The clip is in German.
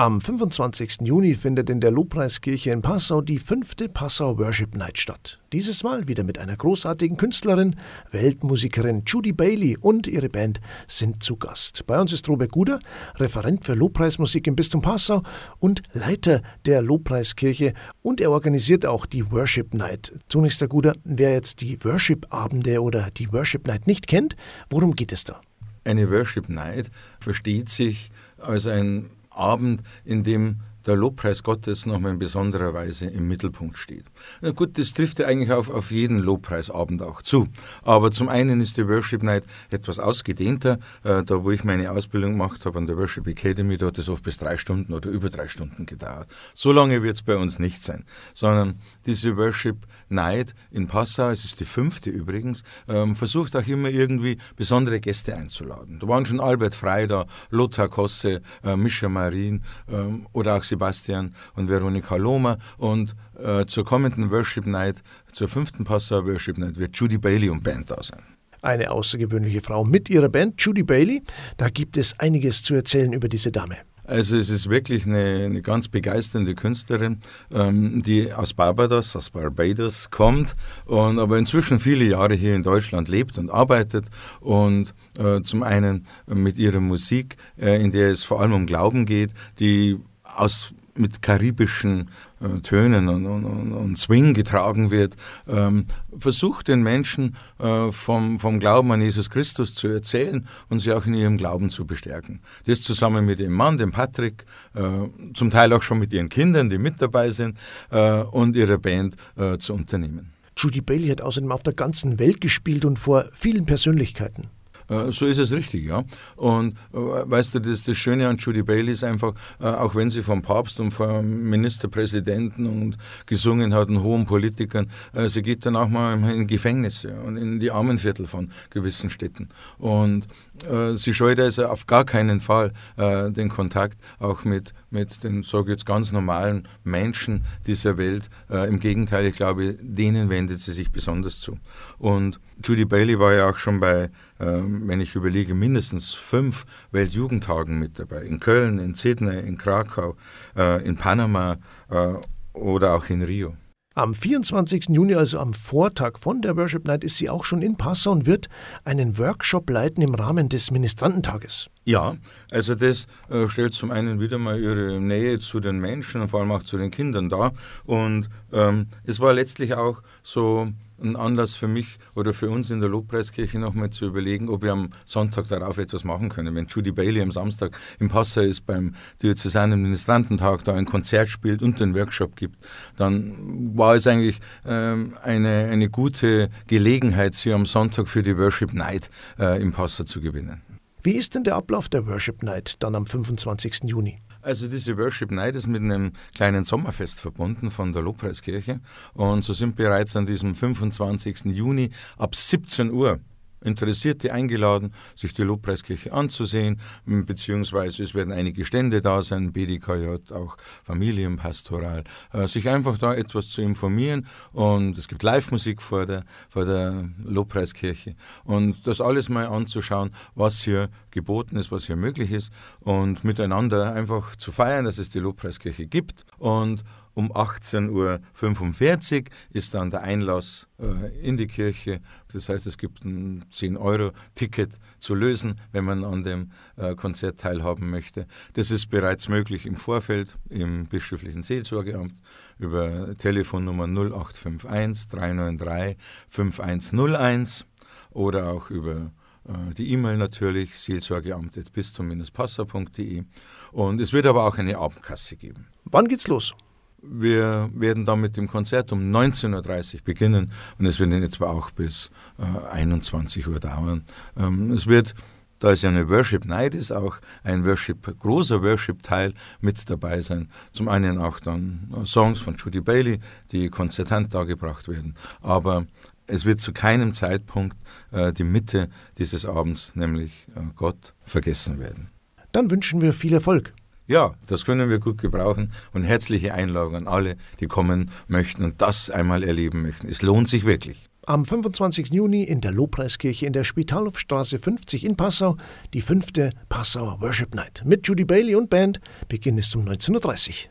Am 25. Juni findet in der Lobpreiskirche in Passau die fünfte Passau Worship Night statt. Dieses Mal wieder mit einer großartigen Künstlerin, Weltmusikerin Judy Bailey und ihre Band sind zu Gast. Bei uns ist Robert Guder, Referent für Lobpreismusik im Bistum Passau und Leiter der Lobpreiskirche und er organisiert auch die Worship Night. Zunächst, Herr Guder, wer jetzt die Worship-Abende oder die Worship Night nicht kennt, worum geht es da? Eine Worship Night versteht sich als ein Abend, in dem der Lobpreis Gottes nochmal in besonderer Weise im Mittelpunkt steht. Na gut, das trifft ja eigentlich auf, auf jeden Lobpreisabend auch zu. Aber zum einen ist die Worship Night etwas ausgedehnter. Äh, da, wo ich meine Ausbildung gemacht habe an der Worship Academy, da hat es oft bis drei Stunden oder über drei Stunden gedauert. So lange wird es bei uns nicht sein, sondern diese Worship Night in Passau, es ist die fünfte übrigens, ähm, versucht auch immer irgendwie besondere Gäste einzuladen. Da waren schon Albert Frey da, Lothar Kosse, äh, Mischa Marin ähm, oder auch Sebastian und Veronika Lohmer und äh, zur kommenden Worship Night, zur fünften Passauer Worship Night, wird Judy Bailey und Band da sein. Eine außergewöhnliche Frau mit ihrer Band, Judy Bailey. Da gibt es einiges zu erzählen über diese Dame. Also es ist wirklich eine, eine ganz begeisternde Künstlerin, ähm, die aus Barbados, aus Barbados kommt und aber inzwischen viele Jahre hier in Deutschland lebt und arbeitet und äh, zum einen mit ihrer Musik, äh, in der es vor allem um Glauben geht, die aus mit karibischen äh, Tönen und, und, und, Swing getragen wird, ähm, versucht den Menschen äh, vom, vom Glauben an Jesus Christus zu erzählen und sie auch in ihrem Glauben zu bestärken. Das zusammen mit ihrem Mann, dem Patrick, äh, zum Teil auch schon mit ihren Kindern, die mit dabei sind, äh, und ihrer Band äh, zu unternehmen. Judy Bailey hat außerdem auf der ganzen Welt gespielt und vor vielen Persönlichkeiten. Äh, so ist es richtig, ja. Und äh, weißt du, das, das Schöne an Judy Bailey ist einfach, äh, auch wenn sie vom Papst und vom Ministerpräsidenten und gesungen hat und hohen Politikern, sie geht dann auch mal in Gefängnisse und in die Armenviertel von gewissen Städten. Und sie scheut also auf gar keinen Fall den Kontakt auch mit, mit den, sage ich jetzt, ganz normalen Menschen dieser Welt. Im Gegenteil, ich glaube, denen wendet sie sich besonders zu. Und Judy Bailey war ja auch schon bei, wenn ich überlege, mindestens fünf Weltjugendtagen mit dabei. In Köln, in Sydney, in Krakau, äh, in Panama äh, oder auch in Rio. Am 24. Juni, also am Vortag von der Worship Night, ist sie auch schon in Passau und wird einen Workshop leiten im Rahmen des Ministrantentages. Ja, also das äh, stellt zum einen wieder mal ihre Nähe zu den Menschen und vor allem auch zu den Kindern dar. Und ähm, es war letztlich auch so ein Anlass für mich oder für uns in der Lobpreiskirche nochmal zu überlegen, ob wir am Sonntag darauf etwas machen können. Wenn Judy Bailey am Samstag im Passau ist, beim Diözesanen Ministrantentag, da ein Konzert spielt und den Workshop gibt, dann war es eigentlich ähm, eine, eine gute Gelegenheit, sie am Sonntag für die Worship Night äh, im Passau zu gewinnen. Wie ist denn der Ablauf der Worship Night dann am 25. Juni? Also diese Worship Night ist mit einem kleinen Sommerfest verbunden von der Lobpreiskirche und so sind bereits an diesem 25. Juni ab 17 Uhr Interessierte eingeladen, sich die Lobpreiskirche anzusehen, beziehungsweise es werden einige Stände da sein, BDKJ, auch Familienpastoral, äh, sich einfach da etwas zu informieren. Und es gibt Live-Musik vor der, vor der Lobpreiskirche. Und das alles mal anzuschauen, was hier geboten ist, was hier möglich ist. Und miteinander einfach zu feiern, dass es die Lobpreiskirche gibt. Und um 18.45 Uhr ist dann der Einlass äh, in die Kirche. Das heißt, es gibt ein 10-Euro-Ticket zu lösen, wenn man an dem äh, Konzert teilhaben möchte. Das ist bereits möglich im Vorfeld im bischöflichen Seelsorgeamt über Telefonnummer 0851 393 5101 oder auch über äh, die E-Mail natürlich, seelsorgeamt.bistum-passau.de. Und es wird aber auch eine Abendkasse geben. Wann geht's los? Wir werden dann mit dem Konzert um 19.30 Uhr beginnen und es wird in etwa auch bis äh, 21 Uhr dauern. Ähm, es wird, da es ja eine Worship Night ist, auch ein Worship, großer Worship-Teil mit dabei sein. Zum einen auch dann Songs von Judy Bailey, die konzertant dargebracht werden. Aber es wird zu keinem Zeitpunkt äh, die Mitte dieses Abends, nämlich äh, Gott, vergessen werden. Dann wünschen wir viel Erfolg. Ja, das können wir gut gebrauchen und herzliche Einladung an alle, die kommen möchten und das einmal erleben möchten. Es lohnt sich wirklich. Am 25. Juni in der Lobpreiskirche in der Spitalhofstraße 50 in Passau die fünfte Passauer Worship Night mit Judy Bailey und Band. Beginn ist um 19.30 Uhr.